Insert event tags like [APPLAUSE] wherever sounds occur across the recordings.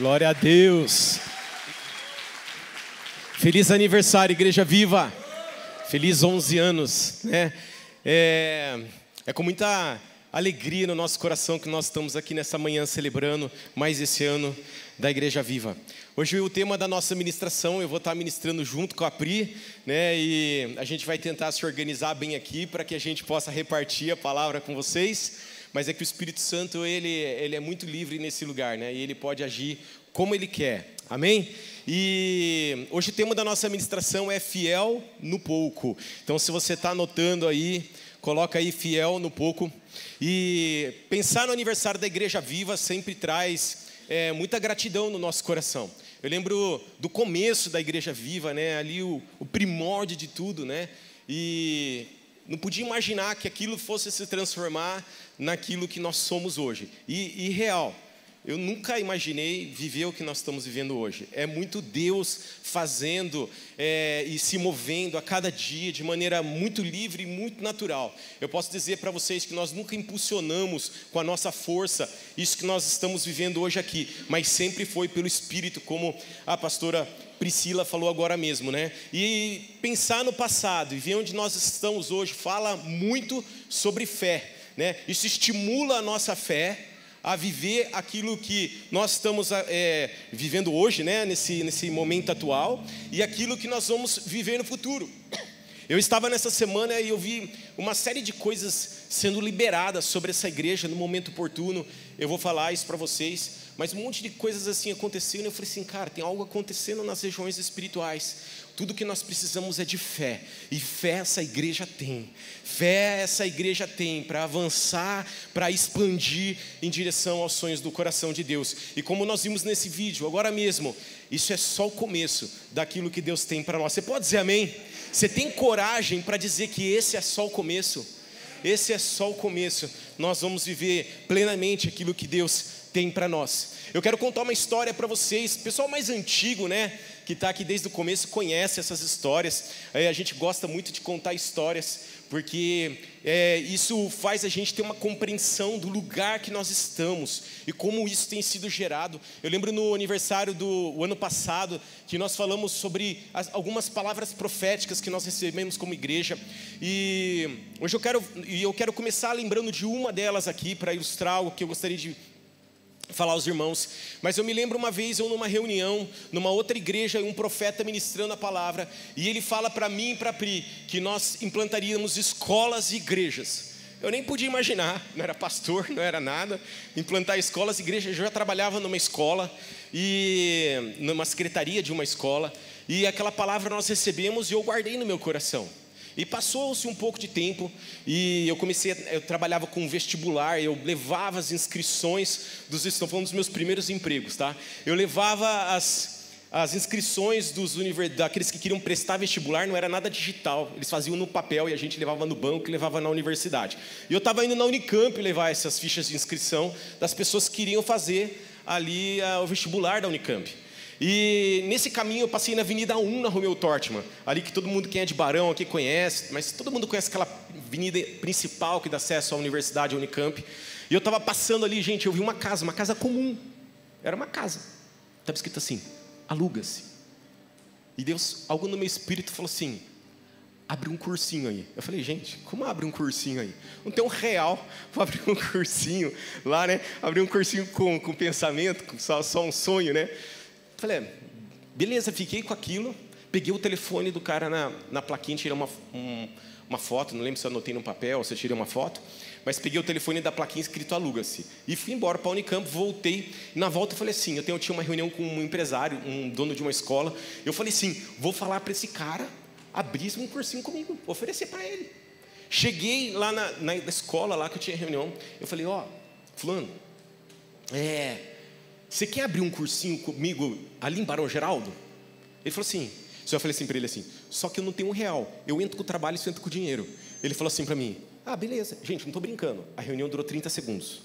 Glória a Deus. Feliz aniversário, Igreja Viva. Feliz 11 anos, né? É, é com muita alegria no nosso coração que nós estamos aqui nessa manhã celebrando mais esse ano da Igreja Viva. Hoje o tema da nossa ministração, eu vou estar ministrando junto com a Pri, né? E a gente vai tentar se organizar bem aqui para que a gente possa repartir a palavra com vocês mas é que o Espírito Santo ele, ele é muito livre nesse lugar, né? E ele pode agir como ele quer. Amém? E hoje o tema da nossa administração é fiel no pouco. Então, se você está anotando aí, coloca aí fiel no pouco. E pensar no aniversário da Igreja Viva sempre traz é, muita gratidão no nosso coração. Eu lembro do começo da Igreja Viva, né? Ali o, o primórdio de tudo, né? E não podia imaginar que aquilo fosse se transformar naquilo que nós somos hoje. E, e real, eu nunca imaginei viver o que nós estamos vivendo hoje. É muito Deus fazendo é, e se movendo a cada dia de maneira muito livre e muito natural. Eu posso dizer para vocês que nós nunca impulsionamos com a nossa força isso que nós estamos vivendo hoje aqui, mas sempre foi pelo Espírito, como a pastora Priscila falou agora mesmo, né? E pensar no passado e ver onde nós estamos hoje fala muito sobre fé, né? Isso estimula a nossa fé a viver aquilo que nós estamos é, vivendo hoje, né? Nesse, nesse momento atual e aquilo que nós vamos viver no futuro. Eu estava nessa semana e eu vi uma série de coisas sendo liberadas sobre essa igreja no momento oportuno. Eu vou falar isso para vocês. Mas um monte de coisas assim aconteceram e eu falei assim, cara, tem algo acontecendo nas regiões espirituais. Tudo que nós precisamos é de fé. E fé essa igreja tem. Fé essa igreja tem para avançar, para expandir em direção aos sonhos do coração de Deus. E como nós vimos nesse vídeo, agora mesmo, isso é só o começo daquilo que Deus tem para nós. Você pode dizer amém? Você tem coragem para dizer que esse é só o começo? Esse é só o começo. Nós vamos viver plenamente aquilo que Deus tem para nós. Eu quero contar uma história para vocês. O pessoal mais antigo, né, que está aqui desde o começo, conhece essas histórias. É, a gente gosta muito de contar histórias, porque é, isso faz a gente ter uma compreensão do lugar que nós estamos e como isso tem sido gerado. Eu lembro no aniversário do ano passado que nós falamos sobre as, algumas palavras proféticas que nós recebemos como igreja e hoje eu quero eu quero começar lembrando de uma delas aqui para ilustrar algo que eu gostaria de falar aos irmãos, mas eu me lembro uma vez eu numa reunião, numa outra igreja, um profeta ministrando a palavra, e ele fala para mim e para Pri que nós implantaríamos escolas e igrejas. Eu nem podia imaginar, [LAUGHS] não era pastor, não era nada, implantar escolas e igrejas. Eu já trabalhava numa escola e numa secretaria de uma escola, e aquela palavra nós recebemos e eu guardei no meu coração. E passou-se um pouco de tempo e eu comecei, eu trabalhava com vestibular, eu levava as inscrições dos, estou falando dos meus primeiros empregos, tá? Eu levava as, as inscrições dos daqueles que queriam prestar vestibular, não era nada digital, eles faziam no papel e a gente levava no banco e levava na universidade. E eu estava indo na Unicamp levar essas fichas de inscrição das pessoas que queriam fazer ali uh, o vestibular da Unicamp. E nesse caminho eu passei na Avenida 1, na Romeu Tortman, ali que todo mundo quem é de Barão aqui conhece, mas todo mundo conhece aquela avenida principal que dá acesso à Universidade Unicamp. E eu estava passando ali, gente, eu vi uma casa, uma casa comum. Era uma casa. Estava escrito assim: aluga-se. E Deus, algo no meu espírito falou assim: abre um cursinho aí. Eu falei, gente, como abre um cursinho aí? Não tem um real [LAUGHS] para abrir um cursinho lá, né? Abrir um cursinho com, com pensamento, com só, só um sonho, né? Falei, é, beleza, fiquei com aquilo. Peguei o telefone do cara na, na plaquinha, tirei uma, um, uma foto, não lembro se eu anotei no papel ou se eu tirei uma foto, mas peguei o telefone da plaquinha escrito aluga-se. E fui embora para a Unicamp, voltei. Na volta eu falei assim: eu, tenho, eu tinha uma reunião com um empresário, um dono de uma escola. Eu falei assim: vou falar para esse cara abrir um cursinho comigo, oferecer para ele. Cheguei lá na, na, escola, lá que eu tinha reunião, eu falei: ó, oh, Fulano, é, você quer abrir um cursinho comigo ali em Barão Geraldo? Ele falou assim. Eu falei assim para ele assim: só que eu não tenho um real. Eu entro com o trabalho e você entra com o dinheiro. Ele falou assim para mim: ah, beleza. Gente, não estou brincando. A reunião durou 30 segundos.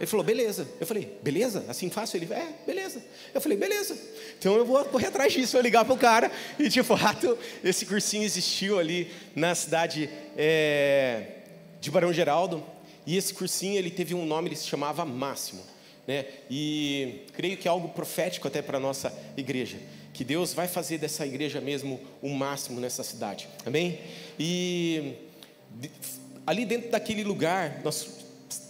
Ele falou, beleza. Eu falei, beleza? Assim fácil? Ele, é, beleza. Eu falei, beleza. Então eu vou correr atrás disso, vou ligar para o cara. E [LAUGHS] de fato, esse cursinho existiu ali na cidade é, de Barão Geraldo. E esse cursinho, ele teve um nome, ele se chamava Máximo. Né? E creio que é algo profético até para a nossa igreja. Que Deus vai fazer dessa igreja mesmo o máximo nessa cidade. Amém? E ali dentro daquele lugar, nós,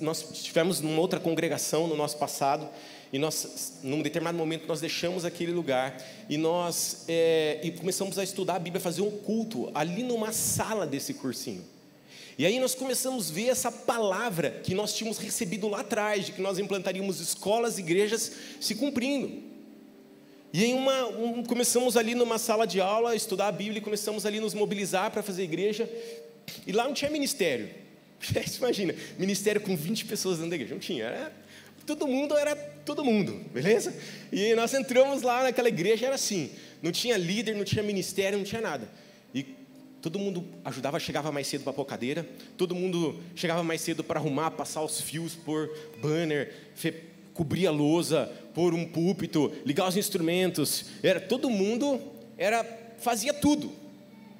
nós tivemos uma outra congregação no nosso passado. E nós, num determinado momento, nós deixamos aquele lugar e nós é, e começamos a estudar a Bíblia, fazer um culto ali numa sala desse cursinho. E aí nós começamos a ver essa palavra que nós tínhamos recebido lá atrás, de que nós implantaríamos escolas, igrejas, se cumprindo. E em uma, um, começamos ali numa sala de aula, estudar a Bíblia, e começamos ali nos mobilizar para fazer igreja. E lá não tinha ministério. Você [LAUGHS] imagina, ministério com 20 pessoas dentro da igreja. Não tinha, era, todo mundo era todo mundo, beleza? E nós entramos lá naquela igreja, era assim, não tinha líder, não tinha ministério, não tinha nada. Todo mundo ajudava, chegava mais cedo para pôr cadeira. Todo mundo chegava mais cedo para arrumar, passar os fios, pôr banner, cobrir a lousa, pôr um púlpito, ligar os instrumentos. Era todo mundo era fazia tudo.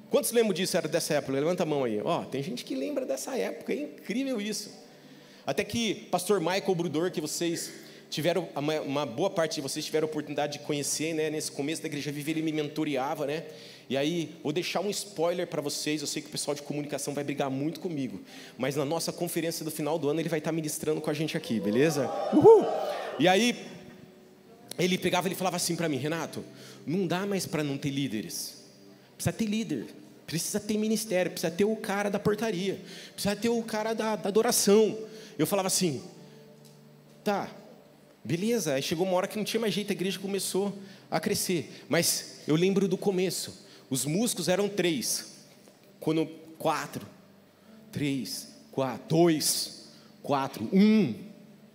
Quantos lembram disso? Era dessa época? Levanta a mão aí. Ó, oh, tem gente que lembra dessa época. É incrível isso. Até que Pastor Michael Brudor, que vocês tiveram uma, boa parte de vocês tiveram a oportunidade de conhecer, né? Nesse começo da igreja viva ele me mentoreava, né? E aí, vou deixar um spoiler para vocês. Eu sei que o pessoal de comunicação vai brigar muito comigo, mas na nossa conferência do final do ano ele vai estar ministrando com a gente aqui, beleza? Uhul! E aí, ele pegava e falava assim para mim, Renato, não dá mais para não ter líderes. Precisa ter líder, precisa ter ministério, precisa ter o cara da portaria, precisa ter o cara da, da adoração. Eu falava assim, tá, beleza. Aí chegou uma hora que não tinha mais jeito, a igreja começou a crescer. Mas eu lembro do começo. Os músicos eram três. Quando quatro, três, quatro, dois, quatro, um,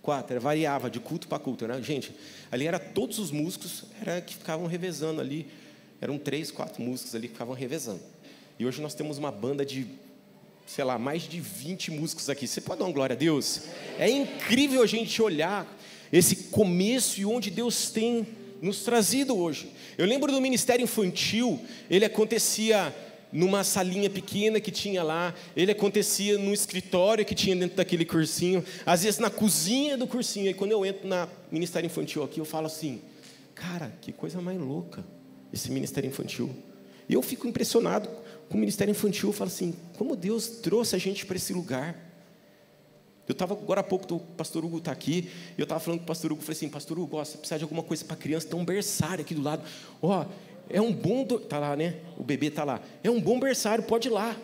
quatro. Variava de culto para culto, né? Gente, ali era todos os músicos era que ficavam revezando ali. Eram três, quatro músicos ali que ficavam revezando. E hoje nós temos uma banda de, sei lá, mais de 20 músicos aqui. Você pode dar uma glória a Deus? É incrível a gente olhar esse começo e onde Deus tem nos trazido hoje. Eu lembro do ministério infantil, ele acontecia numa salinha pequena que tinha lá, ele acontecia no escritório que tinha dentro daquele cursinho, às vezes na cozinha do cursinho. E quando eu entro na ministério infantil aqui, eu falo assim: "Cara, que coisa mais louca esse ministério infantil". E eu fico impressionado com o ministério infantil, eu falo assim: "Como Deus trouxe a gente para esse lugar?" Eu estava agora há pouco, o pastor Hugo está aqui, eu estava falando com o pastor Hugo, falei assim, pastor Hugo, você precisa de alguma coisa para criança, tem um berçário aqui do lado. Ó, é um bom, do... tá lá, né? O bebê tá lá. É um bom berçário, pode ir lá.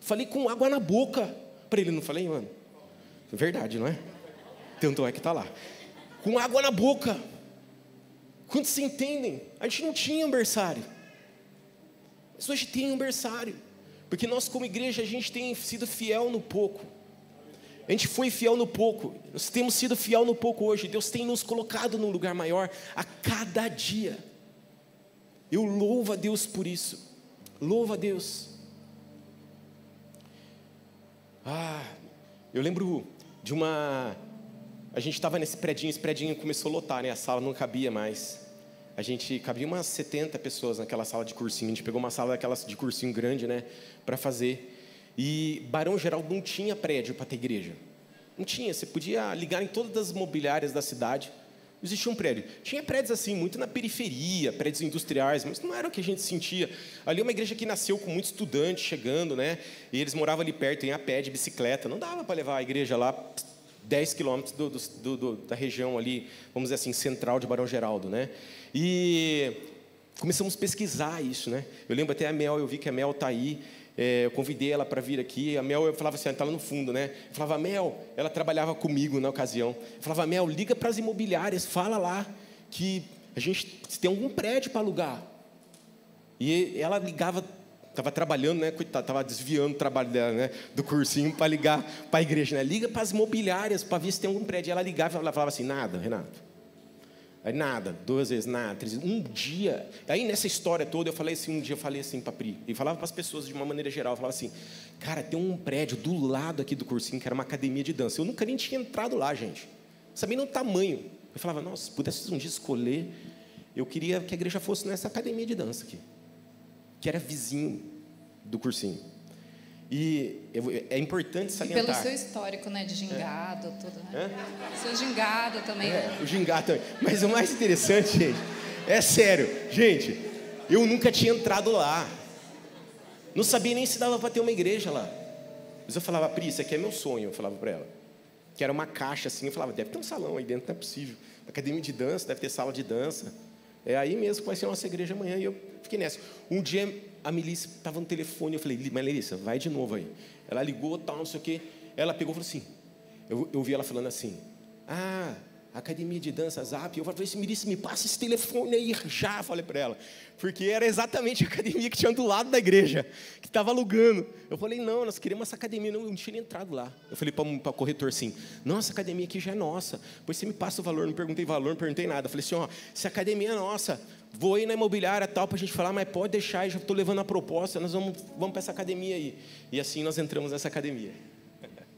Falei com água na boca para ele, não falei, mano? Verdade, não é? Tanto é que tá lá. Com água na boca. Quantos se entendem? A gente não tinha um berçário. Mas hoje tem um berçário. Porque nós, como igreja, a gente tem sido fiel no pouco. A gente foi fiel no pouco, nós temos sido fiel no pouco hoje. Deus tem nos colocado num lugar maior a cada dia. Eu louvo a Deus por isso. Louvo a Deus. Ah, eu lembro de uma. A gente estava nesse predinho, esse predinho começou a lotar, né? A sala não cabia mais. A gente cabia umas 70 pessoas naquela sala de cursinho. A gente pegou uma sala daquelas de cursinho grande, né? Para fazer. E Barão Geraldo não tinha prédio para ter igreja. Não tinha. Você podia ligar em todas as mobiliárias da cidade. Não existia um prédio. Tinha prédios assim, muito na periferia, prédios industriais, mas não era o que a gente sentia. Ali é uma igreja que nasceu com muitos estudantes chegando, né? E eles moravam ali perto, em a pé, de bicicleta. Não dava para levar a igreja lá 10 quilômetros do, do, do, da região ali, vamos dizer assim, central de Barão Geraldo, né? E começamos a pesquisar isso, né? Eu lembro até a Mel, eu vi que a Mel está aí. É, eu convidei ela para vir aqui. A Mel, eu falava assim, ela está lá no fundo, né? Eu falava, Mel, ela trabalhava comigo na ocasião. Eu falava, Mel, liga para as imobiliárias, fala lá que a gente tem algum prédio para alugar. E ela ligava, estava trabalhando, né? Coitada, estava desviando o trabalho dela, né? Do cursinho para ligar para a igreja, né? Liga para as imobiliárias para ver se tem algum prédio. E ela ligava, ela falava assim, nada, Renato. Aí nada, duas vezes nada, três vezes, um dia. Aí nessa história toda eu falei assim, um dia eu falei assim para Pri, e falava para as pessoas de uma maneira geral, eu falava assim, cara, tem um prédio do lado aqui do cursinho que era uma academia de dança. Eu nunca nem tinha entrado lá, gente. Sabia nem o tamanho. Eu falava, nossa, se pudesse um dia escolher, eu queria que a igreja fosse nessa academia de dança aqui, que era vizinho do cursinho. E é importante salientar. E pelo seu histórico, né? De gingado, é. tudo, né? É? Seu gingado também. É, né? o gingado também. Mas o mais interessante, gente, é sério. Gente, eu nunca tinha entrado lá. Não sabia nem se dava para ter uma igreja lá. Mas eu falava, Pri, isso aqui é meu sonho, eu falava para ela. Que era uma caixa assim, eu falava, deve ter um salão aí dentro, não é possível. Academia de dança, deve ter sala de dança. É aí mesmo que vai ser a nossa igreja amanhã. E eu fiquei nessa. Um dia a Melissa estava no telefone, eu falei, mas Melissa, vai de novo aí. Ela ligou, tal, não sei o quê. Ela pegou e falou assim, eu, eu vi ela falando assim, ah, academia de dança, zap. Eu falei Melissa, me passa esse telefone aí já, falei para ela. Porque era exatamente a academia que tinha do lado da igreja, que estava alugando. Eu falei, não, nós queremos essa academia. Não, não tinha entrado lá. Eu falei para o corretor assim, nossa, academia aqui já é nossa. Pois você me passa o valor, não perguntei valor, não perguntei nada. Eu falei assim, ó, a academia é nossa, vou ir na imobiliária tal para a gente falar, mas pode deixar, já estou levando a proposta, nós vamos, vamos para essa academia aí. E assim nós entramos nessa academia. [LAUGHS]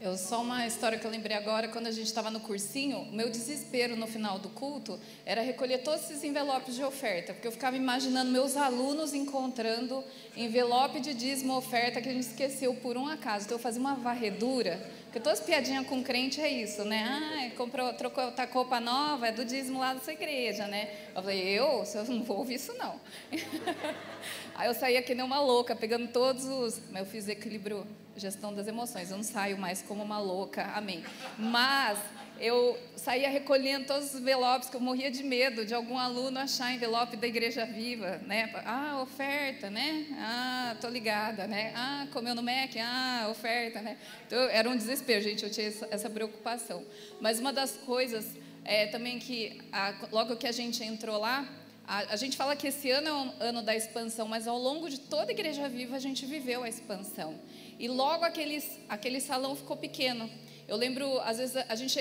Eu só uma história que eu lembrei agora, quando a gente estava no cursinho, meu desespero no final do culto era recolher todos esses envelopes de oferta, porque eu ficava imaginando meus alunos encontrando envelope de dízimo oferta que a gente esqueceu por um acaso. Então eu fazia uma varredura, porque todas as piadinhas com crente é isso, né? Ah, comprou, trocou, tá roupa nova, é do dízimo lá da sua igreja, né? Eu falei, eu? Eu não vou ouvir isso não. [LAUGHS] Aí eu saía que nem uma louca, pegando todos os. Eu fiz equilíbrio, gestão das emoções. Eu não saio mais como uma louca, amém. Mas eu saía recolhendo todos os envelopes, que eu morria de medo de algum aluno achar envelope da Igreja Viva, né? Ah, oferta, né? Ah, tô ligada, né? Ah, comeu no Mac, ah, oferta, né? Então era um desespero, gente, eu tinha essa preocupação. Mas uma das coisas é também que, a, logo que a gente entrou lá, a, a, gente fala que esse ano é um ano da expansão, mas ao longo de toda a Igreja Viva a gente viveu a expansão. E logo aquele, aquele salão ficou pequeno. Eu lembro, às vezes, a gente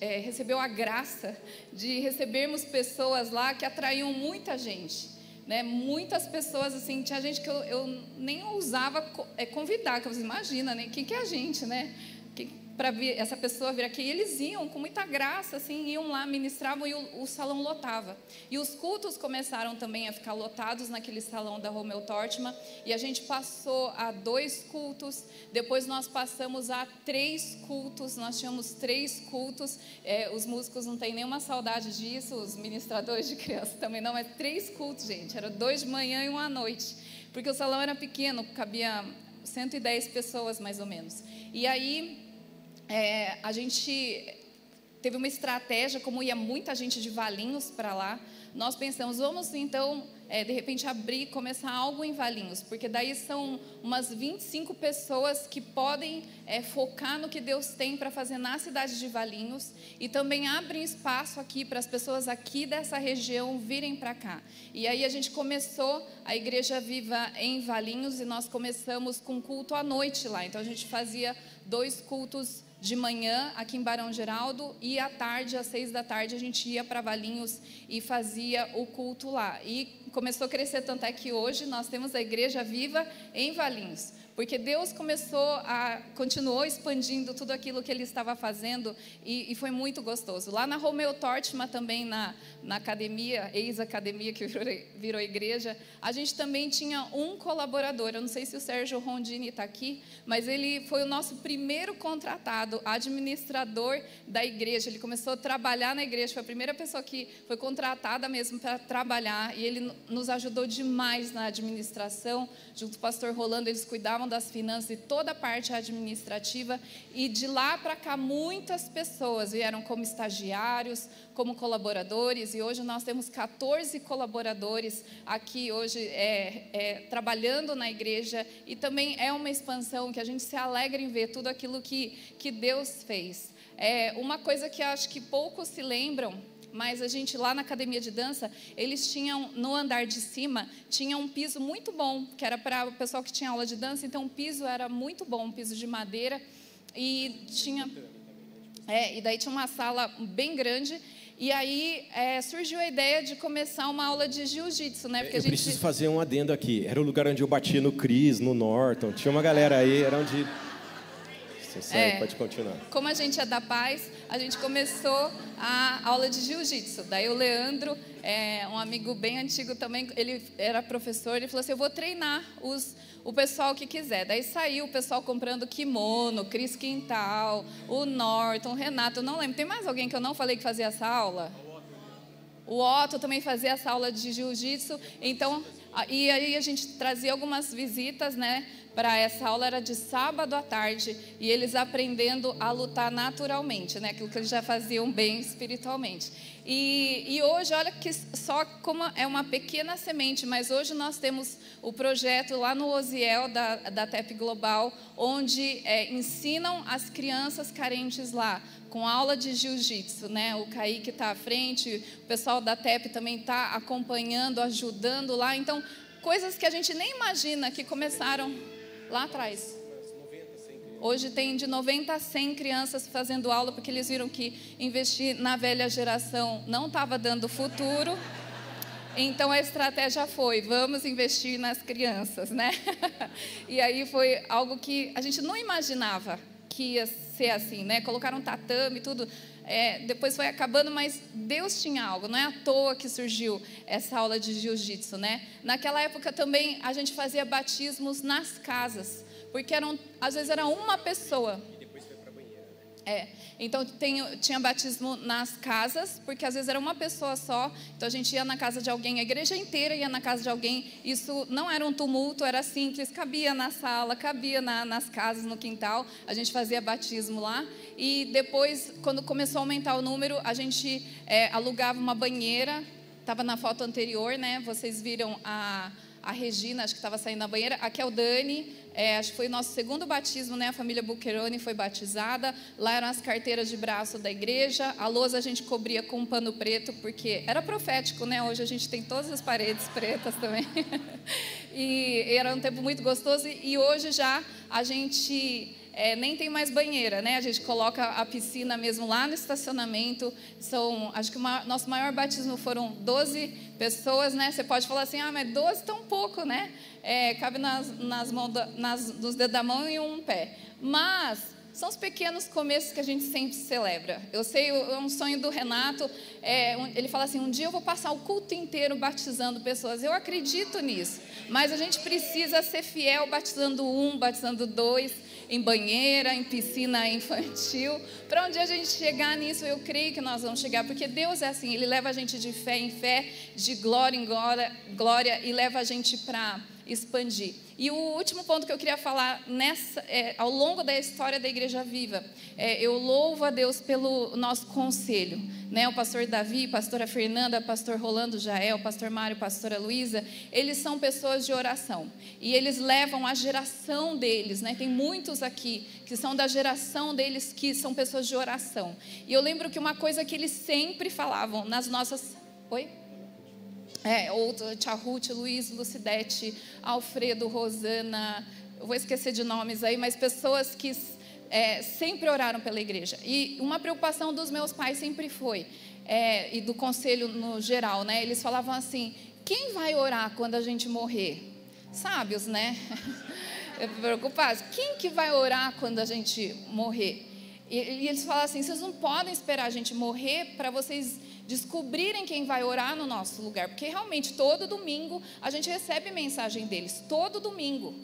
é, recebeu a graça de recebermos pessoas lá que atraíam muita gente. Né? Muitas pessoas, assim, tinha gente que eu, eu nem ousava é, convidar, que imagina, né? Quem que é a gente, né? Para essa pessoa vir aqui. E eles iam com muita graça, assim, iam lá, ministravam e o, o, salão lotava. E os cultos começaram também a ficar lotados naquele salão da Romeu Tortman. E a gente passou a dois cultos, depois nós passamos a três cultos. Nós tínhamos três cultos. É, os músicos não têm nenhuma saudade disso, os ministradores de criança também não, mas três cultos, gente. Era dois de manhã e um à noite. Porque o salão era pequeno, cabia 110 pessoas mais ou menos. E aí é, a gente teve uma estratégia, como ia muita gente de Valinhos para lá, nós pensamos, vamos então, é, de repente, abrir, começar algo em Valinhos, porque daí são umas 25 pessoas que podem é, focar no que Deus tem para fazer na cidade de Valinhos e também abrem espaço aqui para as pessoas aqui dessa região virem para cá. E aí a gente começou a Igreja Viva em Valinhos e nós começamos com culto à noite lá, então a gente fazia dois cultos de manhã aqui em Barão Geraldo e à tarde, às seis da tarde, a gente ia para Valinhos e fazia o culto lá. E começou a crescer tanto é que hoje nós temos a Igreja Viva em Valinhos. Porque Deus começou a, continuou expandindo tudo aquilo que Ele estava fazendo e, e foi muito gostoso. Lá na Romeu Tortma, também na, na academia, ex-academia que virou, virou, igreja, a gente também tinha um colaborador. Eu não sei se o Sérgio Rondini está aqui, mas ele foi o nosso primeiro contratado, administrador da igreja. Ele começou a trabalhar na igreja, foi a primeira pessoa que foi contratada mesmo para trabalhar e ele nos ajudou demais na administração. Junto com o pastor Rolando, eles cuidavam cuidavam das finanças e toda a parte administrativa. E de lá para cá, muitas pessoas vieram como estagiários, como colaboradores. E hoje nós temos 14 colaboradores aqui, hoje, é, é, trabalhando na igreja. E também é uma expansão que a gente se alegra em ver tudo aquilo que, que Deus fez. É uma coisa que acho que poucos se lembram mas a gente lá na academia de dança, eles tinham no andar de cima, tinha um piso muito bom, que era para o pessoal que tinha aula de dança, então o piso era muito bom, um piso de madeira e tinha é, e daí tinha uma sala bem grande e aí é, surgiu a ideia de começar uma aula de jiu-jitsu, né? Porque eu a gente... preciso fazer um adendo aqui. Era o lugar onde eu batia no Cris, no Norton. Tinha uma galera aí, era onde Isso aí, pode continuar. Como a gente é da paz, a gente começou a aula de jiu-jitsu. Daí o Leandro, é, um amigo bem antigo também, ele era professor, ele falou assim: eu vou treinar os, o pessoal que quiser. Daí saiu o pessoal comprando kimono, Cris Quintal, o Norton, o Renato, eu não lembro. Tem mais alguém que eu não falei que fazia essa aula? O Otto também fazia essa aula de jiu-jitsu. Então, e aí a gente trazia algumas visitas, né? Para essa aula era de sábado à tarde e eles aprendendo a lutar naturalmente, né? Aquilo que eles já faziam bem espiritualmente. E, e hoje, olha que só como é uma pequena semente, mas hoje nós temos o projeto lá no Osiel da, da TEP Global, onde é, ensinam as crianças carentes lá com aula de jiu-jitsu, né? O Kaique está à frente, o pessoal da TEP também está acompanhando, ajudando lá. Então, coisas que a gente nem imagina que começaram lá atrás. Hoje tem de 90 a 100 crianças fazendo aula, porque eles viram que investir na velha geração não estava dando futuro. Então a estratégia foi: vamos investir nas crianças, né? [LAUGHS] e aí foi algo que a gente não imaginava que ia ser assim, né? Colocaram tatame e tudo. É, depois foi acabando, mas Deus tinha algo. Não é à toa que surgiu essa aula de jiu-jitsu, né? Naquela época também a gente fazia batismos nas casas, porque eram, às vezes era uma pessoa. É, então tem, tinha batismo nas casas, porque às vezes era uma pessoa só, então a gente ia na casa de alguém, a igreja inteira ia na casa de alguém, isso não era um tumulto, era simples, cabia na sala, cabia na, nas casas, no quintal, a gente fazia batismo lá, e depois, quando começou a aumentar o número, a gente é, alugava uma banheira, estava na foto anterior, né, vocês viram a, a Regina, acho que estava saindo da banheira, aqui é o Dani, é, acho que foi o nosso segundo batismo, né? A família Bucheroni foi batizada. Lá eram as carteiras de braço da igreja. A lousa a gente cobria com um pano preto, porque era profético, né? Hoje a gente tem todas as paredes pretas também. [LAUGHS] e era um tempo muito gostoso. E hoje já a gente é, nem tem mais banheira, né? A gente coloca a piscina mesmo lá no estacionamento. São, acho que o nosso maior batismo foram 12 pessoas, né? Você pode falar assim, ah, mas 12 tão pouco, né? É, cabe nas, nas mãos, da, nas, nos dedos da mão e um pé. Mas são os pequenos começos que a gente sempre celebra. Eu sei, é um sonho do Renato. É, ele fala assim: um dia eu vou passar o culto inteiro batizando pessoas. Eu acredito nisso, mas a gente precisa ser fiel batizando um, batizando dois em banheira, em piscina infantil. Para onde a gente chegar nisso, eu creio que nós vamos chegar, porque Deus é assim, Ele leva a gente de fé em fé, de glória em glória, glória e leva a gente para expandir. E o último ponto que eu queria falar nessa, é, ao longo da história da Igreja Viva, é, eu louvo a Deus pelo nosso conselho. Né? O pastor Davi, pastora Fernanda, pastor Rolando Jael, pastor Mário, pastora Luísa, eles são pessoas de oração. E eles levam a geração deles, né? tem muitos aqui que são da geração deles que são pessoas de oração. E eu lembro que uma coisa que eles sempre falavam nas nossas. Oi? É, outro, Tia Ruth, Luiz, Lucidete, Alfredo, Rosana, eu vou esquecer de nomes aí, mas pessoas que é, sempre oraram pela igreja. E uma preocupação dos meus pais sempre foi, é, e do conselho no geral, né? Eles falavam assim: quem vai orar quando a gente morrer? Sábios, né? [LAUGHS] Preocupados. Quem que vai orar quando a gente morrer? E, e eles falavam assim: vocês não podem esperar a gente morrer para vocês descobrirem quem vai orar no nosso lugar, porque realmente todo domingo a gente recebe mensagem deles, todo domingo.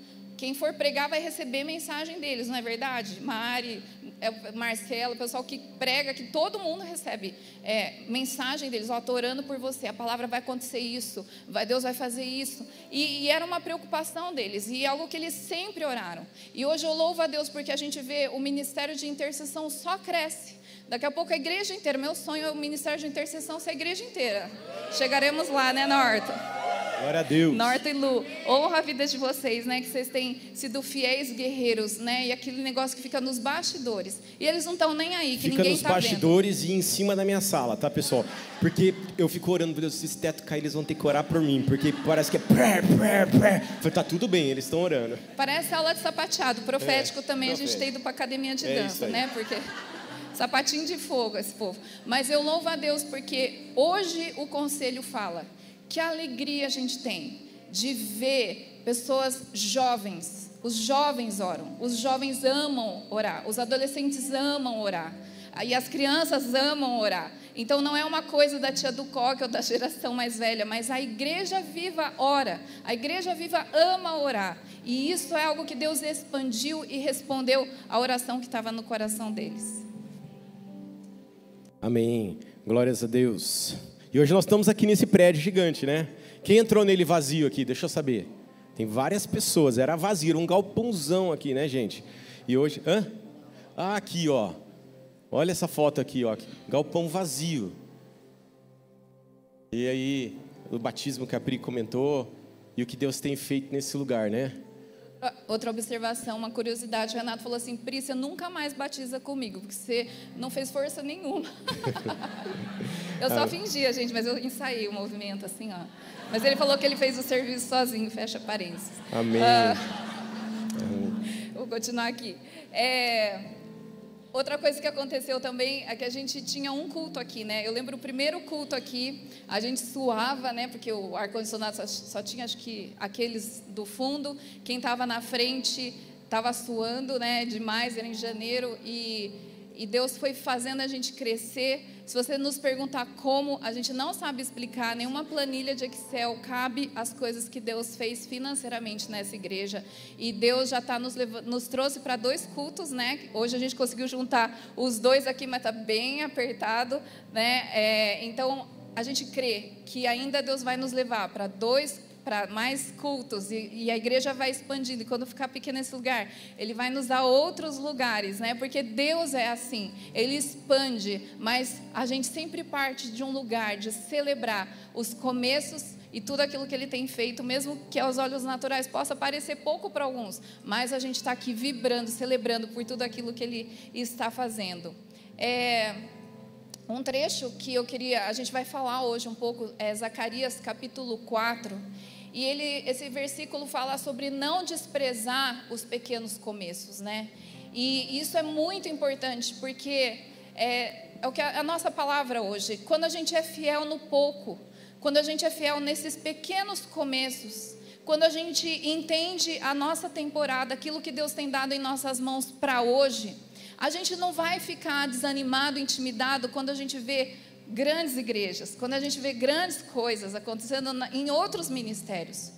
Quem for pregar vai receber mensagem deles, não é verdade? Mari, é, Marcelo, o pessoal que prega, que todo mundo recebe é, mensagem deles, ó, estou orando por você, a palavra vai acontecer isso, vai, Deus vai fazer isso. E, e, era uma preocupação deles, e algo que eles sempre oraram. E hoje eu louvo a Deus porque a gente vê o ministério de intercessão só cresce. Daqui a pouco a igreja inteira. Meu sonho é o ministério de intercessão ser a igreja inteira. Chegaremos lá, né, Norton? Glória a Deus. Norton e Lu, honra a vida de vocês, né? Que vocês têm sido fiéis guerreiros, né? E aquele negócio que fica nos bastidores. E eles não estão nem aí, que fica ninguém nos tá bastidores vendo. e em cima da minha sala, tá, pessoal? Porque eu fico orando, Deus, se esse teto cair, eles vão ter que orar por mim. Porque parece que é. Pré, pré, pré. Tá tudo bem, eles estão orando. Parece aula de sapateado. Profético é, também, profético. a gente tem ido para academia de é dança, né? Porque. Sapatinho de fogo esse povo. Mas eu louvo a Deus porque hoje o conselho fala que alegria a gente tem de ver pessoas jovens. Os jovens oram, os jovens amam orar, os adolescentes amam orar, e as crianças amam orar. Então não é uma coisa da tia do coque ou da geração mais velha, mas a igreja viva ora, a igreja viva ama orar. E isso é algo que Deus expandiu e respondeu à oração que estava no coração deles. Amém. Glórias a Deus. E hoje nós estamos aqui nesse prédio gigante, né? Quem entrou nele vazio aqui? Deixa eu saber. Tem várias pessoas, era vazio, era um galpãozão aqui, né, gente? E hoje, hã? Ah, aqui, ó. Olha essa foto aqui, ó. Galpão vazio. E aí, o batismo que a Pri comentou e o que Deus tem feito nesse lugar, né? Outra observação, uma curiosidade, o Renato falou assim, Pri, você nunca mais batiza comigo, porque você não fez força nenhuma. [LAUGHS] eu só ah. fingia, gente, mas eu ensaiei o movimento assim, ó. Mas ele falou que ele fez o serviço sozinho, fecha parênteses. Amém. Ah, [LAUGHS] vou continuar aqui. É, Outra coisa que aconteceu também é que a gente tinha um culto aqui, né? Eu lembro o primeiro culto aqui, a gente suava, né? Porque o ar-condicionado só, só, tinha, acho que, aqueles do fundo. Quem estava na frente estava suando, né? Demais, era em janeiro. E, e Deus foi fazendo a gente crescer se você nos perguntar como, a gente não sabe explicar, nenhuma planilha de Excel cabe as coisas que Deus fez financeiramente nessa igreja. E Deus já tá nos, nos trouxe para dois cultos, né? Hoje a gente conseguiu juntar os dois aqui, mas está bem apertado, né? É, então a gente crê que ainda Deus vai nos levar para dois para mais cultos e, e, a igreja vai expandindo. E quando ficar pequeno esse lugar, ele vai nos dar outros lugares, né? Porque Deus é assim, ele expande, mas a gente sempre parte de um lugar de celebrar os começos e tudo aquilo que ele tem feito, mesmo que aos olhos naturais possa parecer pouco para alguns, mas a gente está aqui vibrando, celebrando por tudo aquilo que ele está fazendo. É, um trecho que eu queria, a gente vai falar hoje um pouco, é Zacarias capítulo 4. E ele, esse versículo fala sobre não desprezar os pequenos começos, né? E isso é muito importante, porque é, é o que a, a nossa palavra hoje. Quando a gente é fiel no pouco, quando a gente é fiel nesses pequenos começos, quando a gente entende a nossa temporada, aquilo que Deus tem dado em nossas mãos para hoje, a gente não vai ficar desanimado, intimidado quando a gente vê grandes igrejas, quando a gente vê grandes coisas acontecendo em outros ministérios.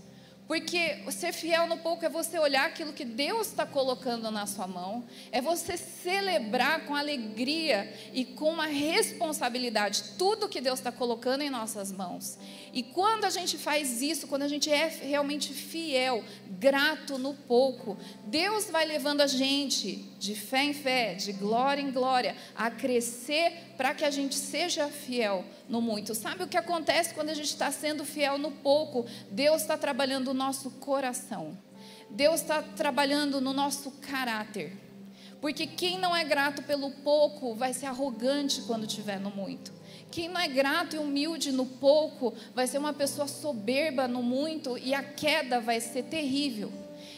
Porque ser fiel no pouco é você olhar aquilo que Deus está colocando na sua mão, é você celebrar com alegria e com uma responsabilidade tudo que Deus está colocando em nossas mãos. E quando a gente faz isso, quando a gente é realmente fiel, grato no pouco, Deus vai levando a gente de fé em fé, de glória em glória, a crescer para que a gente seja fiel no muito. Sabe o que acontece quando a gente está sendo fiel no pouco? Deus está trabalhando o nosso coração. Deus está trabalhando no nosso caráter. Porque quem não é grato pelo pouco vai ser arrogante quando tiver no muito. Quem não é grato e humilde no pouco vai ser uma pessoa soberba no muito e a queda vai ser terrível.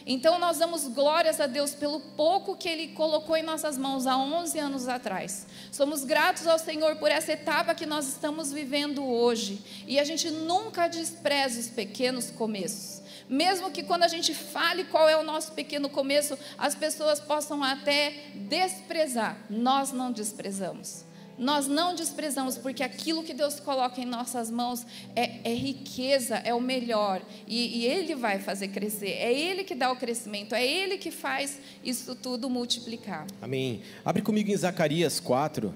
Então nós damos glórias a Deus pelo pouco que Ele colocou em nossas mãos há 11 anos atrás. Somos gratos ao Senhor por essa etapa que nós estamos vivendo hoje. E a gente nunca despreza os pequenos começos. Mesmo que quando a gente fale qual é o nosso pequeno começo, as pessoas possam até desprezar, nós não desprezamos. Nós não desprezamos, porque aquilo que Deus coloca em nossas mãos é, é riqueza, é o melhor. E, e, Ele vai fazer crescer. É Ele que dá o crescimento, é Ele que faz isso tudo multiplicar. Amém. Abre comigo em Zacarias 4,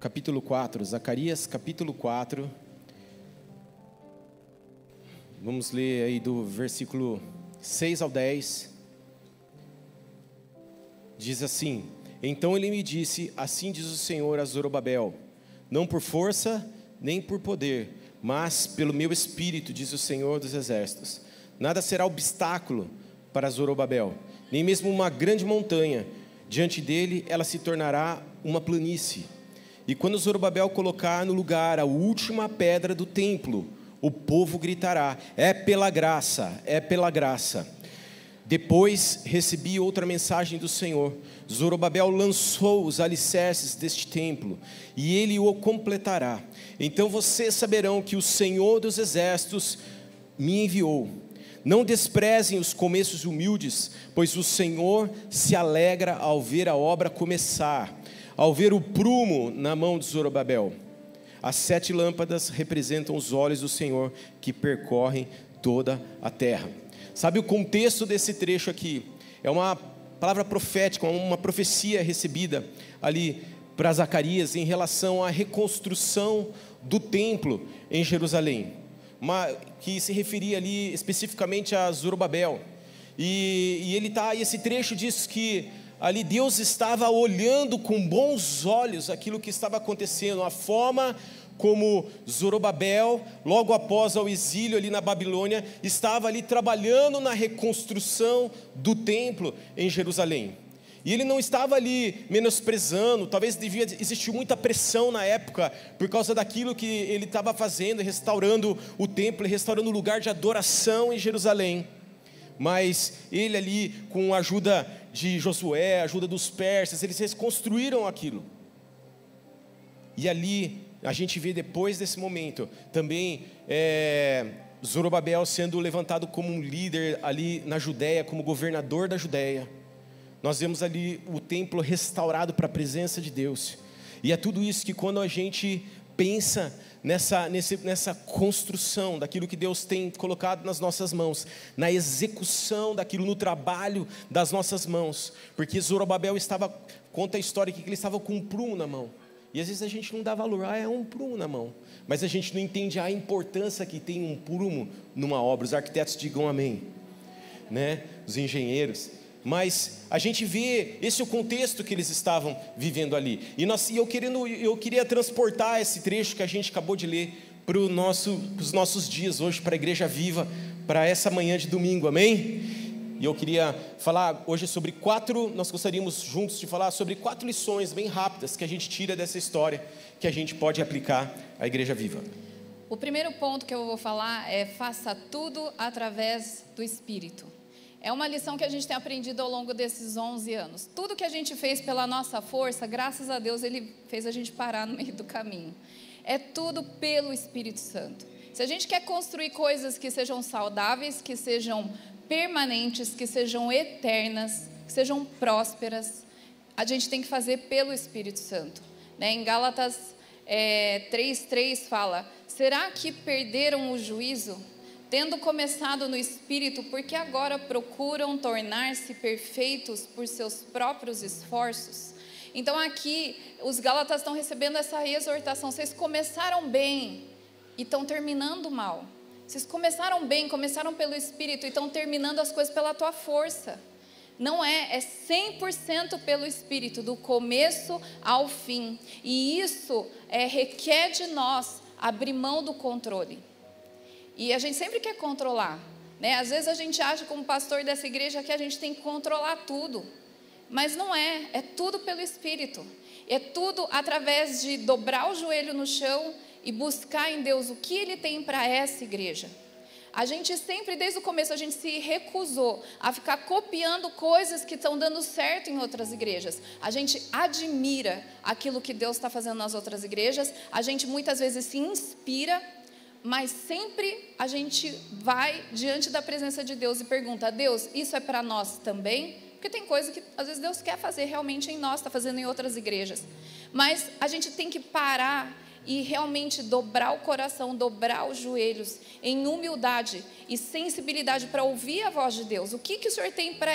capítulo 4. Zacarias, capítulo 4. Vamos ler aí do versículo 6 ao 10. Diz assim. Então ele me disse: Assim diz o Senhor a Zorobabel: Não por força, nem por poder, mas pelo meu espírito, diz o Senhor dos exércitos. Nada será obstáculo para Zorobabel, nem mesmo uma grande montanha. Diante dele ela se tornará uma planície. E quando Zorobabel colocar no lugar a última pedra do templo, o povo gritará: É pela graça, é pela graça. Depois recebi outra mensagem do Senhor. Zorobabel lançou os alicerces deste templo e ele o completará. Então vocês saberão que o Senhor dos exércitos me enviou. Não desprezem os começos humildes, pois o Senhor se alegra ao ver a obra começar, ao ver o prumo na mão de Zorobabel. As sete lâmpadas representam os olhos do Senhor que percorrem toda a terra. Sabe o contexto desse trecho aqui? É uma palavra profética, uma profecia recebida ali para Zacarias em relação à reconstrução do templo em Jerusalém, uma, que se referia ali especificamente a Zorobabel. E, e ele tá, esse trecho diz que ali Deus estava olhando com bons olhos aquilo que estava acontecendo, a forma como Zorobabel, logo após o exílio ali na Babilônia, estava ali trabalhando na reconstrução do templo em Jerusalém. E ele não estava ali menosprezando, talvez devia existir muita pressão na época por causa daquilo que ele estava fazendo, restaurando o templo, restaurando o lugar de adoração em Jerusalém. Mas ele ali, com a ajuda de Josué, a ajuda dos persas, eles reconstruíram aquilo. E ali a gente vê depois desse momento também é, Zorobabel sendo levantado como um líder ali na Judéia, como governador da Judéia. Nós vemos ali o templo restaurado para a presença de Deus. E é tudo isso que quando a gente pensa nessa, nesse, nessa construção daquilo que Deus tem colocado nas nossas mãos, na execução daquilo, no trabalho das nossas mãos, porque Zorobabel estava, conta a história que ele estava com um prumo na mão. E às vezes a gente não dá valor, ah, é um prumo na mão. Mas a gente não entende a importância que tem um prumo numa obra. Os arquitetos digam amém, né? Os engenheiros. Mas a gente vê esse é o contexto que eles estavam vivendo ali. E, nós, e eu, querendo, eu queria transportar esse trecho que a gente acabou de ler para nosso, os nossos dias hoje, para a Igreja Viva, para essa manhã de domingo, amém? E eu queria falar hoje sobre quatro, nós gostaríamos juntos de falar sobre quatro lições bem rápidas que a gente tira dessa história, que a gente pode aplicar à Igreja Viva. O primeiro ponto que eu vou falar é faça tudo através do Espírito. É uma lição que a gente tem aprendido ao longo desses 11 anos. Tudo que a gente fez pela nossa força, graças a Deus, Ele fez a gente parar no meio do caminho. É tudo pelo Espírito Santo. Se a gente quer construir coisas que sejam saudáveis, que sejam permanentes, que sejam eternas, que sejam prósperas, a gente tem que fazer pelo Espírito Santo. Né? Em Gálatas é, 3,3 fala: Será que perderam o juízo? Tendo começado no Espírito, porque agora procuram tornar-se perfeitos por seus próprios esforços? Então aqui os Gálatas estão recebendo essa exortação. Vocês começaram bem e estão terminando mal. Vocês começaram bem, começaram pelo Espírito e estão terminando as coisas pela tua força. Não é, é 100% pelo Espírito, do começo ao fim. E isso é, requer de nós abrir mão do controle. E a gente sempre quer controlar. Né? Às vezes a gente acha, como pastor dessa igreja, que a gente tem que controlar tudo. Mas não é, é tudo pelo Espírito. É tudo através de dobrar o joelho no chão e buscar em Deus o que Ele tem para essa igreja. A gente sempre, desde o começo, a gente se recusou a ficar copiando coisas que estão dando certo em outras igrejas. A gente admira aquilo que Deus está fazendo nas outras igrejas. A gente muitas vezes se inspira, mas sempre a gente vai diante da presença de Deus e pergunta: Deus, isso é para nós também? Porque tem coisa que às vezes Deus quer fazer realmente em nós, está fazendo em outras igrejas. Mas a gente tem que parar e realmente dobrar o coração, dobrar os joelhos em humildade e sensibilidade para ouvir a voz de Deus. O que, que o Senhor tem para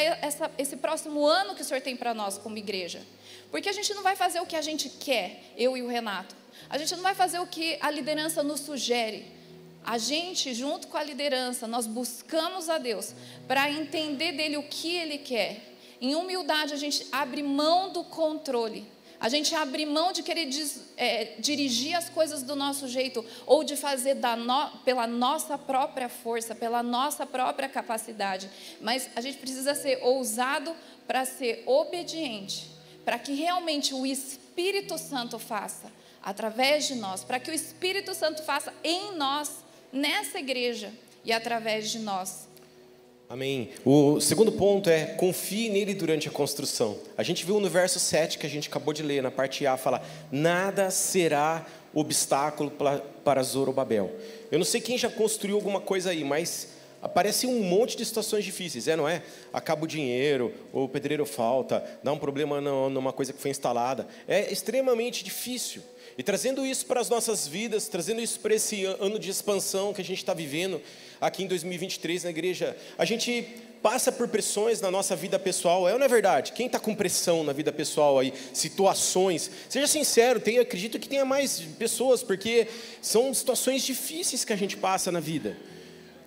esse próximo ano que o Senhor tem para nós como igreja? Porque a gente não vai fazer o que a gente quer, eu e o Renato. A gente não vai fazer o que a liderança nos sugere. A gente, junto com a liderança, nós buscamos a Deus para entender dele o que ele quer. Em humildade, a gente abre mão do controle a gente abre mão de querer diz, é, dirigir as coisas do nosso jeito ou de fazer no, pela nossa própria força, pela nossa própria capacidade. Mas a gente precisa ser ousado para ser obediente, para que realmente o Espírito Santo faça através de nós, para que o Espírito Santo faça em nós, nessa igreja e através de nós. Amém. O segundo ponto é confie nele durante a construção. A gente viu no verso 7 que a gente acabou de ler, na parte A, fala: Nada será obstáculo para Zorobabel. Eu não sei quem já construiu alguma coisa aí, mas aparece um monte de situações difíceis, é, não é? Acaba o dinheiro, ou o pedreiro falta, dá um problema numa coisa que foi instalada. É extremamente difícil. E trazendo isso para as nossas vidas, trazendo isso para esse ano de expansão que a gente está vivendo aqui em 2023 na igreja, a gente passa por pressões na nossa vida pessoal, é ou não é verdade? Quem está com pressão na vida pessoal aí, situações, seja sincero, tem, acredito que tenha mais pessoas, porque são situações difíceis que a gente passa na vida.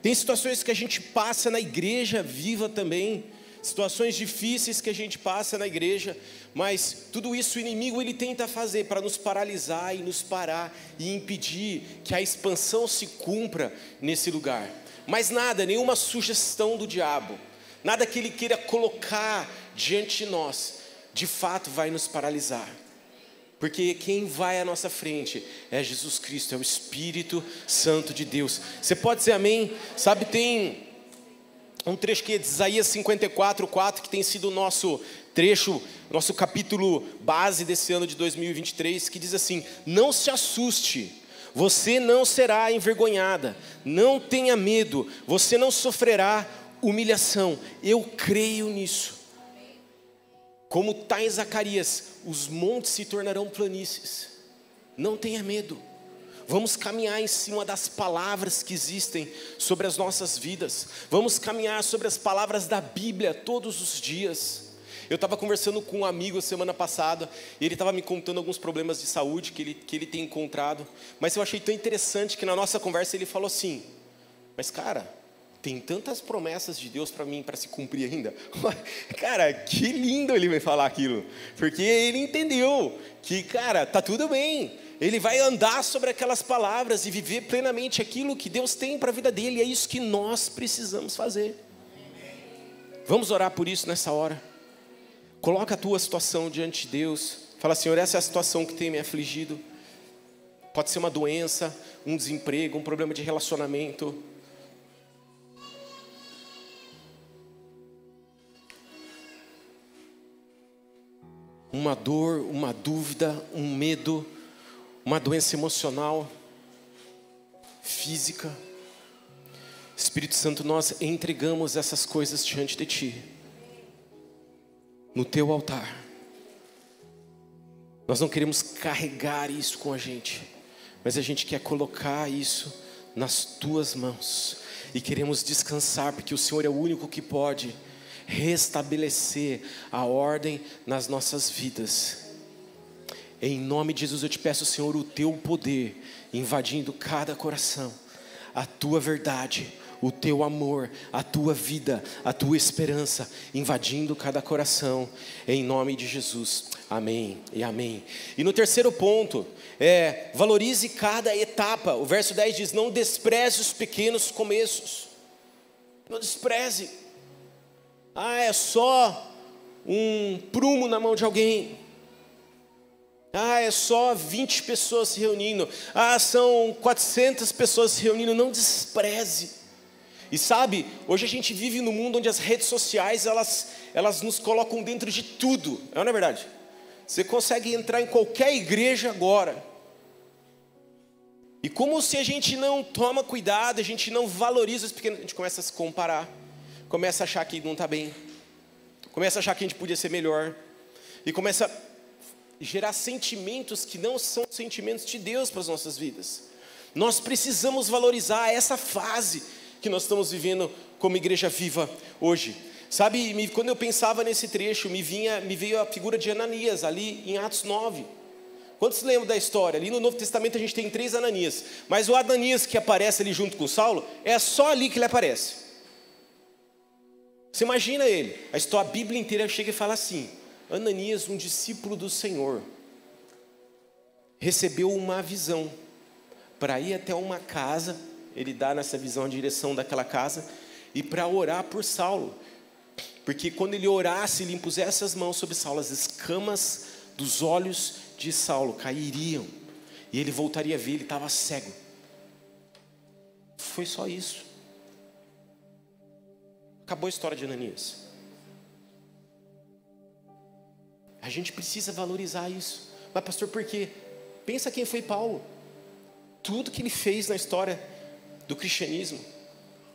Tem situações que a gente passa na igreja viva também, situações difíceis que a gente passa na igreja, mas tudo isso o inimigo ele tenta fazer para nos paralisar e nos parar e impedir que a expansão se cumpra nesse lugar. Mas nada, nenhuma sugestão do diabo, nada que ele queira colocar diante de nós, de fato vai nos paralisar. Porque quem vai à nossa frente é Jesus Cristo, é o Espírito Santo de Deus. Você pode dizer amém? Sabe, tem um trecho que é de Isaías 54, 4, que tem sido o nosso trecho, nosso capítulo base desse ano de 2023, que diz assim: Não se assuste, você não será envergonhada, não tenha medo, você não sofrerá humilhação. Eu creio nisso. Como está em Zacarias, os montes se tornarão planícies. Não tenha medo. Vamos caminhar em cima das palavras que existem sobre as nossas vidas. Vamos caminhar sobre as palavras da Bíblia todos os dias. Eu estava conversando com um amigo semana passada, e ele estava me contando alguns problemas de saúde que ele, que ele tem encontrado. Mas eu achei tão interessante que na nossa conversa ele falou assim: Mas cara, tem tantas promessas de Deus para mim para se cumprir ainda. [LAUGHS] cara, que lindo ele vai falar aquilo, porque ele entendeu que, cara, tá tudo bem. Ele vai andar sobre aquelas palavras e viver plenamente aquilo que Deus tem para a vida dele. É isso que nós precisamos fazer. Vamos orar por isso nessa hora. Coloca a tua situação diante de Deus. Fala, Senhor, essa é a situação que tem me afligido. Pode ser uma doença, um desemprego, um problema de relacionamento uma dor, uma dúvida, um medo, uma doença emocional, física. Espírito Santo, nós entregamos essas coisas diante de Ti, no Teu altar. Nós não queremos carregar isso com a gente, mas a gente quer colocar isso nas Tuas mãos e queremos descansar, porque o Senhor é o único que pode restabelecer a ordem nas nossas vidas. Em nome de Jesus eu te peço, Senhor, o teu poder invadindo cada coração, a tua verdade, o teu amor, a tua vida, a tua esperança, invadindo cada coração, em nome de Jesus. Amém e amém. E no terceiro ponto, é valorize cada etapa. O verso 10 diz: Não despreze os pequenos começos. Não despreze. Ah, é só um prumo na mão de alguém. Ah, é só 20 pessoas se reunindo. Ah, são 400 pessoas se reunindo. Não despreze. E sabe, hoje a gente vive num mundo onde as redes sociais, elas, elas nos colocam dentro de tudo. É não é verdade? Você consegue entrar em qualquer igreja agora. E como se a gente não toma cuidado, a gente não valoriza os pequenos, a gente começa a se comparar começa a achar que não está bem, começa a achar que a gente podia ser melhor, e começa a gerar sentimentos que não são sentimentos de Deus para as nossas vidas. Nós precisamos valorizar essa fase que nós estamos vivendo como igreja viva hoje. Sabe, quando eu pensava nesse trecho, me, vinha, me veio a figura de Ananias, ali em Atos 9. Quantos lembram da história? Ali no Novo Testamento a gente tem três Ananias, mas o Ananias que aparece ali junto com Saulo, é só ali que ele aparece. Você imagina ele, a história, a Bíblia inteira chega e fala assim: Ananias, um discípulo do Senhor, recebeu uma visão para ir até uma casa, ele dá nessa visão a direção daquela casa, e para orar por Saulo, porque quando ele orasse, ele impusesse as mãos sobre Saulo, as escamas dos olhos de Saulo cairiam, e ele voltaria a ver, ele estava cego. Foi só isso. Acabou a história de Ananias. A gente precisa valorizar isso. Mas, pastor, por quê? Pensa quem foi Paulo. Tudo que ele fez na história do cristianismo.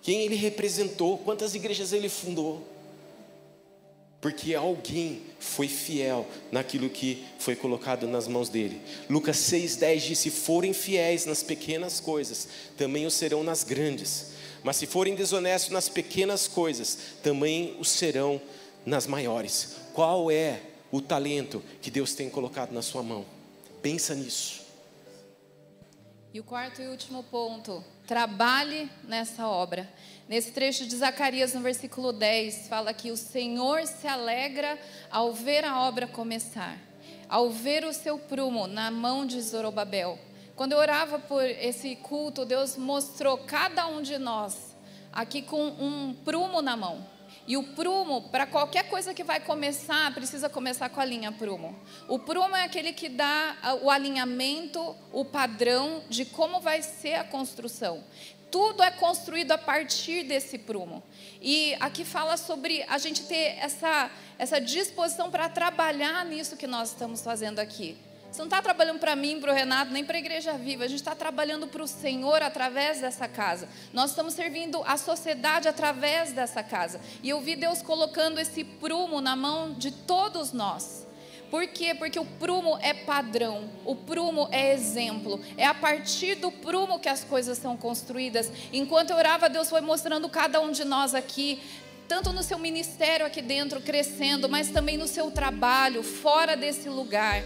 quem ele representou, quantas igrejas ele fundou. Porque alguém foi fiel naquilo que foi colocado nas mãos dele. Lucas 6,10 diz: Se forem fiéis nas pequenas coisas, também o serão nas grandes. Mas se forem desonestos nas pequenas coisas, também o serão nas maiores. Qual é o talento que Deus tem colocado na sua mão? Pensa nisso. E o quarto e último ponto: trabalhe nessa obra. Nesse trecho de Zacarias, no versículo 10, fala que o Senhor se alegra ao ver a obra começar, ao ver o seu prumo na mão de Zorobabel. Quando eu orava por esse culto, Deus mostrou cada um de nós aqui com um prumo na mão. E o prumo, para qualquer coisa que vai começar, precisa começar com a linha prumo. O prumo é aquele que dá o alinhamento, o padrão de como vai ser a construção. Tudo é construído a partir desse prumo. E aqui fala sobre a gente ter essa, essa disposição para trabalhar nisso que nós estamos fazendo aqui. Você não está trabalhando para mim, para o Renato, nem para a Igreja Viva. A gente está trabalhando para o Senhor através dessa casa. Nós estamos servindo a sociedade através dessa casa. E eu vi Deus colocando esse prumo na mão de todos nós. Por quê? Porque o prumo é padrão, o prumo é exemplo. É a partir do prumo que as coisas são construídas. Enquanto eu orava, Deus foi mostrando cada um de nós aqui tanto no seu ministério aqui dentro crescendo, mas também no seu trabalho, fora desse lugar.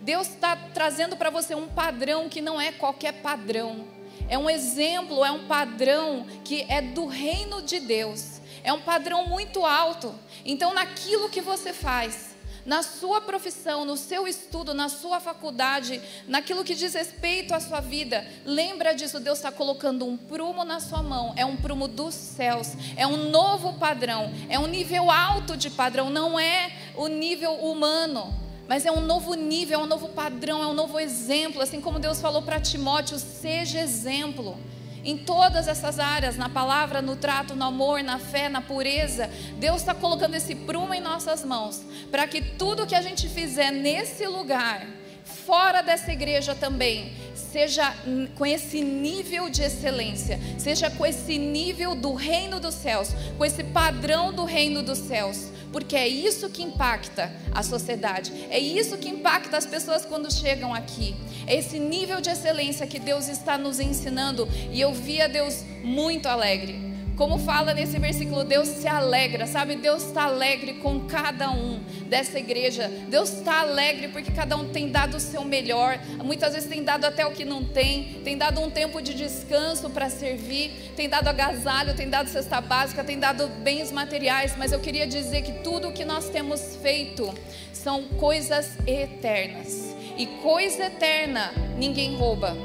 Deus está trazendo para você um padrão que não é qualquer padrão. É um exemplo, é um padrão que é do reino de Deus. É um padrão muito alto. Então, naquilo que você faz, na sua profissão, no seu estudo, na sua faculdade, naquilo que diz respeito à sua vida, lembra disso. Deus está colocando um prumo na sua mão. É um prumo dos céus. É um novo padrão. É um nível alto de padrão. Não é o nível humano mas é um novo nível, é um novo padrão, é um novo exemplo, assim como Deus falou para Timóteo: seja exemplo. Em todas essas áreas, na palavra, no trato, no amor, na fé, na pureza, Deus está colocando esse prumo em nossas mãos, para que tudo que a gente fizer nesse lugar, fora dessa igreja também, seja com esse nível de excelência, seja com esse nível do reino dos céus, com esse padrão do reino dos céus porque é isso que impacta a sociedade, é isso que impacta as pessoas quando chegam aqui. É esse nível de excelência que Deus está nos ensinando, e eu via Deus muito alegre como fala nesse versículo, Deus se alegra, sabe? Deus está alegre com cada um dessa igreja. Deus está alegre porque cada um tem dado o seu melhor. Muitas vezes tem dado até o que não tem, tem dado um tempo de descanso para servir, tem dado agasalho, tem dado cesta básica, tem dado bens materiais. Mas eu queria dizer que tudo o que nós temos feito são coisas eternas. E coisa eterna ninguém rouba.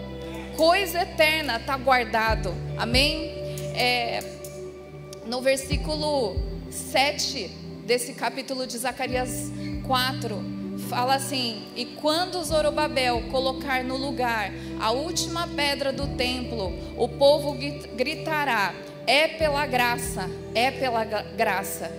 Coisa eterna está guardado. Amém? É, no versículo 7 desse capítulo de Zacarias 4, fala assim: E quando Zorobabel colocar no lugar a última pedra do templo, o povo gritará: É pela graça, é pela graça.